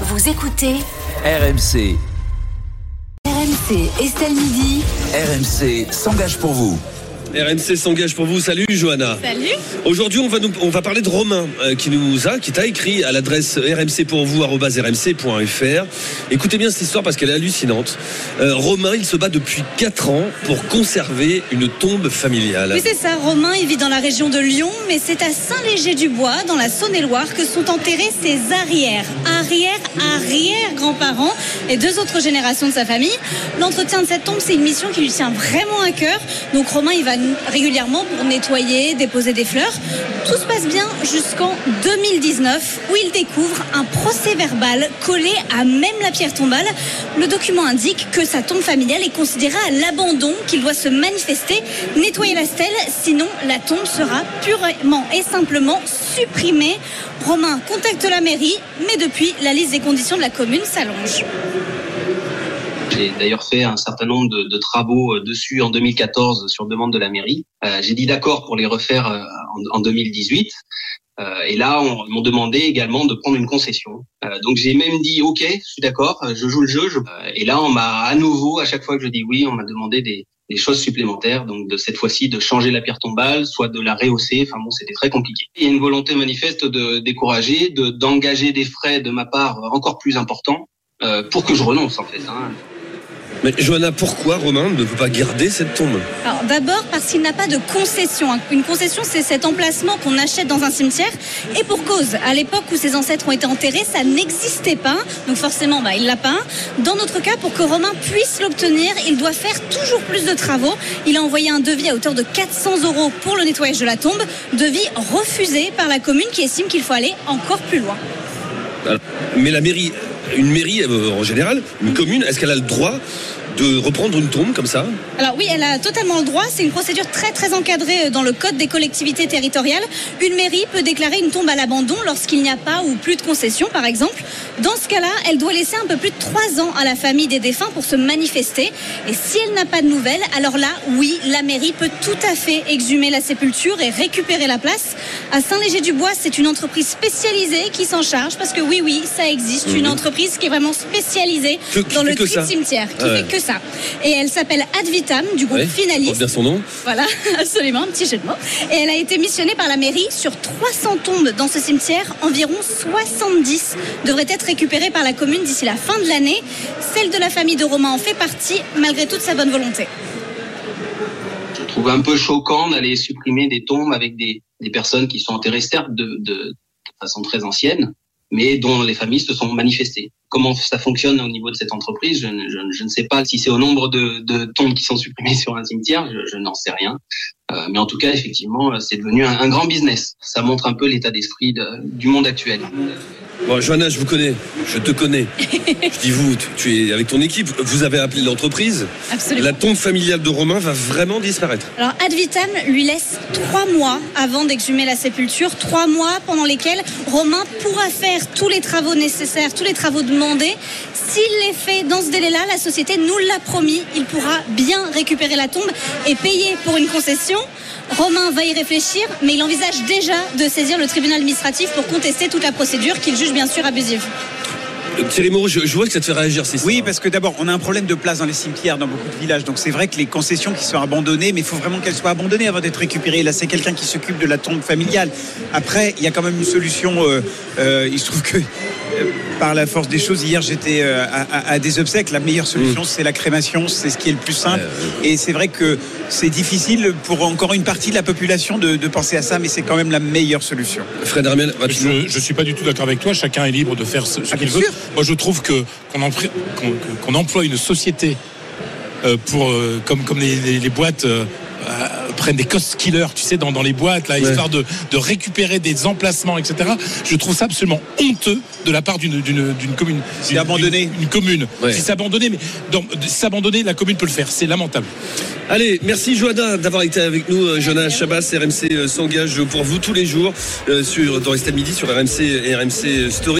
Vous écoutez RMC. RMC Estelle Midi. RMC s'engage pour vous. RMC s'engage pour vous. Salut Johanna. Salut. Aujourd'hui, on va nous, on va parler de Romain euh, qui nous a, qui t'a écrit à l'adresse rmc pour vous rmc.fr. Écoutez bien cette histoire parce qu'elle est hallucinante. Euh, Romain, il se bat depuis 4 ans pour conserver une tombe familiale. Oui, c'est ça. Romain, il vit dans la région de Lyon, mais c'est à Saint-Léger-du-Bois, dans la Saône-et-Loire, que sont enterrés ses arrières, arrière, arrière grands-parents et deux autres générations de sa famille. L'entretien de cette tombe, c'est une mission qui lui tient vraiment à cœur. Donc Romain, il va régulièrement pour nettoyer, déposer des fleurs. Tout se passe bien jusqu'en 2019 où il découvre un procès verbal collé à même la pierre tombale. Le document indique que sa tombe familiale est considérée à l'abandon, qu'il doit se manifester, nettoyer la stèle, sinon la tombe sera purement et simplement supprimée. Romain contacte la mairie, mais depuis, la liste des conditions de la commune s'allonge. J'ai d'ailleurs fait un certain nombre de, de, travaux dessus en 2014 sur demande de la mairie. Euh, J'ai dit d'accord pour les refaire euh, en, en 2018. Euh, et là, on m'ont demandé également de prendre une concession. Euh, donc j'ai même dit OK, je suis d'accord, je joue le jeu. Je... et là, on m'a à nouveau, à chaque fois que je dis oui, on m'a demandé des, des choses supplémentaires. Donc de cette fois-ci, de changer la pierre tombale, soit de la rehausser. Enfin bon, c'était très compliqué. Il y a une volonté manifeste de décourager, de d'engager des frais de ma part encore plus importants euh, pour que je renonce en fait. Hein. Mais Johanna, pourquoi Romain ne peut pas garder cette tombe? Alors d'abord parce qu'il n'a pas de concession. Une concession, c'est cet emplacement qu'on achète dans un cimetière. Et pour cause, à l'époque où ses ancêtres ont été enterrés, ça n'existait pas. Donc forcément, bah, il l'a pas. Dans notre cas, pour que Romain puisse l'obtenir, il doit faire toujours plus de travaux. Il a envoyé un devis à hauteur de 400 euros pour le nettoyage de la tombe. Devis refusé par la commune qui estime qu'il faut aller encore plus loin. Mais la mairie, une mairie euh, en général, une commune, est-ce qu'elle a le droit de reprendre une tombe comme ça Alors oui, elle a totalement le droit. C'est une procédure très très encadrée dans le code des collectivités territoriales. Une mairie peut déclarer une tombe à l'abandon lorsqu'il n'y a pas ou plus de concession, par exemple. Dans ce cas-là, elle doit laisser un peu plus de trois ans à la famille des défunts pour se manifester. Et si elle n'a pas de nouvelles, alors là, oui, la mairie peut tout à fait exhumer la sépulture et récupérer la place. À Saint-Léger-du-Bois, c'est une entreprise spécialisée qui s'en charge parce que oui, oui, ça existe. Mmh. Une entreprise qui est vraiment spécialisée que, dans le tri de cimetière, qui ouais. fait que ça. Et elle s'appelle Advitam du groupe ouais, Finaliste. bien son nom. Voilà, absolument, un petit jeu de mots. Et elle a été missionnée par la mairie sur 300 tombes dans ce cimetière. Environ 70 devraient être récupérées par la commune d'ici la fin de l'année. Celle de la famille de Romain en fait partie, malgré toute sa bonne volonté. Je trouve un peu choquant d'aller supprimer des tombes avec des, des personnes qui sont enterrées certes de, de, de façon très ancienne, mais dont les familles se sont manifestées. Comment ça fonctionne au niveau de cette entreprise, je, ne sais pas si c'est au nombre de, tombes qui sont supprimées sur un cimetière, je, n'en sais rien. Euh, mais en tout cas, effectivement, c'est devenu un, grand business. Ça montre un peu l'état d'esprit de, du monde actuel. Bon, Johanna, je vous connais, je te connais. je dis vous, tu, tu, es avec ton équipe, vous avez appelé l'entreprise. Absolument. La tombe familiale de Romain va vraiment disparaître. Alors, Advitam lui laisse trois mois avant d'exhumer la sépulture, trois mois pendant lesquels Romain pourra faire tous les travaux nécessaires, tous les travaux demandés. S'il les fait dans ce délai-là, la société nous l'a promis, il pourra bien récupérer la tombe et payer pour une concession. Romain va y réfléchir, mais il envisage déjà de saisir le tribunal administratif pour contester toute la procédure qu'il juge bien sûr abusive. Thierry Moreau, je, je, vois que ça te fait réagir. C'est oui, parce que d'abord, on a un problème de place dans les cimetières, dans beaucoup de villages. Donc c'est vrai que les concessions qui sont abandonnées, mais il faut vraiment qu'elles soient abandonnées avant d'être récupérées. Là, c'est quelqu'un qui s'occupe de la tombe familiale. Après, il y a quand même une solution. Euh, euh, il se trouve que euh, par la force des choses, hier j'étais à, à, à, des obsèques. La meilleure solution, mmh. c'est la crémation. C'est ce qui est le plus simple. Ouais, Et c'est vrai que c'est difficile pour encore une partie de la population de, de penser à ça, mais c'est quand même la meilleure solution. Fred Hermel, je ne suis pas du tout d'accord avec toi. Chacun est libre de faire ce, ce ah, qu'il veut. Sûr. Moi, je trouve que qu'on empr... qu qu emploie une société euh, pour euh, comme comme les, les, les boîtes. Euh, prennent des cost killers, tu sais, dans, dans les boîtes, là, ouais. histoire de, de, récupérer des emplacements, etc. Je trouve ça absolument honteux de la part d'une commune. C'est abandonné. Une, une commune. Ouais. Si c'est abandonné, mais s'abandonner, la commune peut le faire. C'est lamentable. Allez, merci Joanna d'avoir été avec nous. Jonas Chabas, RMC s'engage pour vous tous les jours euh, sur, dans Midi sur RMC et RMC Story.